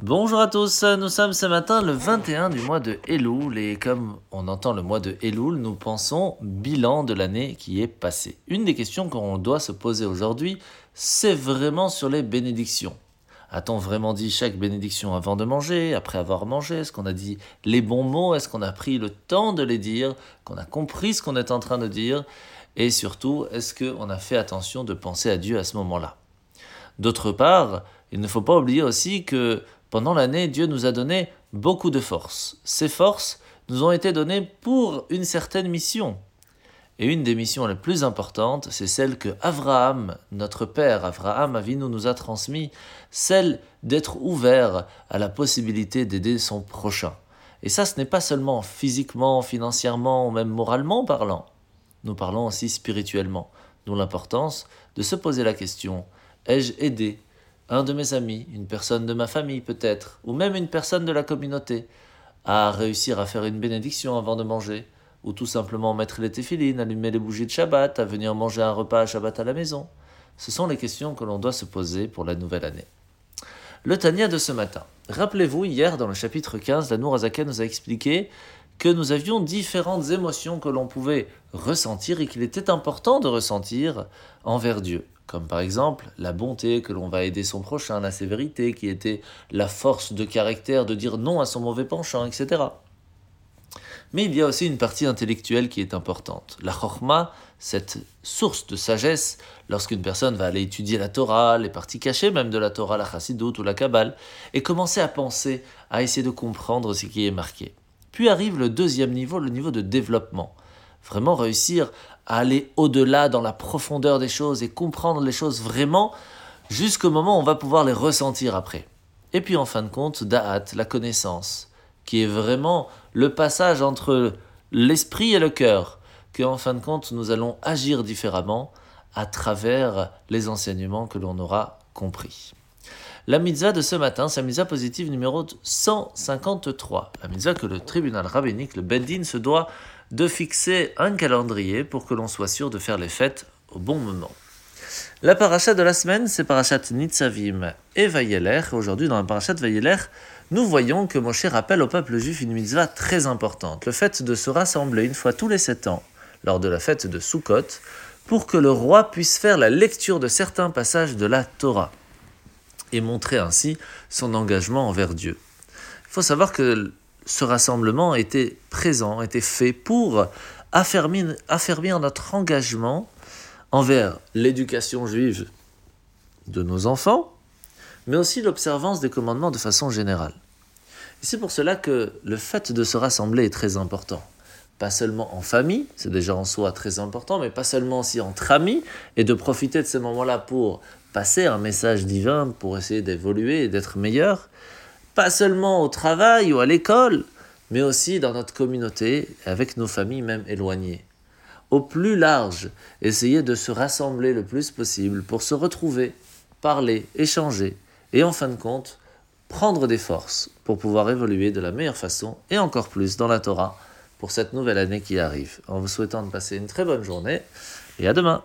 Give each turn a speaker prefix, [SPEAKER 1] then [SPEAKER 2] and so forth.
[SPEAKER 1] Bonjour à tous, nous sommes ce matin le 21 du mois de Elul et comme on entend le mois de Elul, nous pensons bilan de l'année qui est passée. Une des questions qu'on doit se poser aujourd'hui, c'est vraiment sur les bénédictions. A-t-on vraiment dit chaque bénédiction avant de manger, après avoir mangé? Est-ce qu'on a dit les bons mots? Est-ce qu'on a pris le temps de les dire? Qu'on a compris ce qu'on est en train de dire? Et surtout, est-ce qu'on a fait attention de penser à Dieu à ce moment-là? D'autre part, il ne faut pas oublier aussi que pendant l'année, Dieu nous a donné beaucoup de forces. Ces forces nous ont été données pour une certaine mission. Et une des missions les plus importantes, c'est celle que Abraham, notre père Abraham Avinu, nous a transmis, celle d'être ouvert à la possibilité d'aider son prochain. Et ça, ce n'est pas seulement physiquement, financièrement même moralement parlant. Nous parlons aussi spirituellement. D'où l'importance de se poser la question ai-je aidé un de mes amis, une personne de ma famille peut-être, ou même une personne de la communauté, à réussir à faire une bénédiction avant de manger, ou tout simplement mettre les téfilines, allumer les bougies de Shabbat, à venir manger un repas à Shabbat à la maison. Ce sont les questions que l'on doit se poser pour la nouvelle année. Le Tania de ce matin. Rappelez-vous, hier dans le chapitre 15, la Nourazaken nous a expliqué que nous avions différentes émotions que l'on pouvait ressentir et qu'il était important de ressentir envers Dieu comme par exemple la bonté, que l'on va aider son prochain, la sévérité, qui était la force de caractère de dire non à son mauvais penchant, etc. Mais il y a aussi une partie intellectuelle qui est importante. La chorma, cette source de sagesse, lorsqu'une personne va aller étudier la Torah, les parties cachées même de la Torah, la Chassidut ou la Kabbale, et commencer à penser, à essayer de comprendre ce qui est marqué. Puis arrive le deuxième niveau, le niveau de développement. Vraiment réussir à aller au-delà dans la profondeur des choses et comprendre les choses vraiment jusqu'au moment où on va pouvoir les ressentir après. Et puis en fin de compte, Da'at, la connaissance, qui est vraiment le passage entre l'esprit et le cœur, que en fin de compte nous allons agir différemment à travers les enseignements que l'on aura compris. La mitzvah de ce matin, c'est la mitzvah positive numéro 153. La mitzvah que le tribunal rabbinique, le Bendin, se doit de fixer un calendrier pour que l'on soit sûr de faire les fêtes au bon moment. La paracha de la semaine, c'est parachat Nitzavim et Vayeler. Aujourd'hui, dans la parachat Vayeler, nous voyons que Moshe rappelle au peuple juif une mitzvah très importante, le fait de se rassembler une fois tous les sept ans, lors de la fête de Sukkot, pour que le roi puisse faire la lecture de certains passages de la Torah et montrer ainsi son engagement envers Dieu. Il faut savoir que ce rassemblement était présent, était fait pour affermir, notre engagement envers l'éducation juive de nos enfants, mais aussi l'observance des commandements de façon générale. Et c'est pour cela que le fait de se rassembler est très important. Pas seulement en famille, c'est déjà en soi très important, mais pas seulement aussi entre amis, et de profiter de ces moments-là pour passer un message divin, pour essayer d'évoluer et d'être meilleur, pas seulement au travail ou à l'école, mais aussi dans notre communauté, avec nos familles même éloignées. Au plus large, essayer de se rassembler le plus possible pour se retrouver, parler, échanger, et en fin de compte, prendre des forces pour pouvoir évoluer de la meilleure façon et encore plus dans la Torah pour cette nouvelle année qui arrive. En vous souhaitant de passer une très bonne journée et à demain.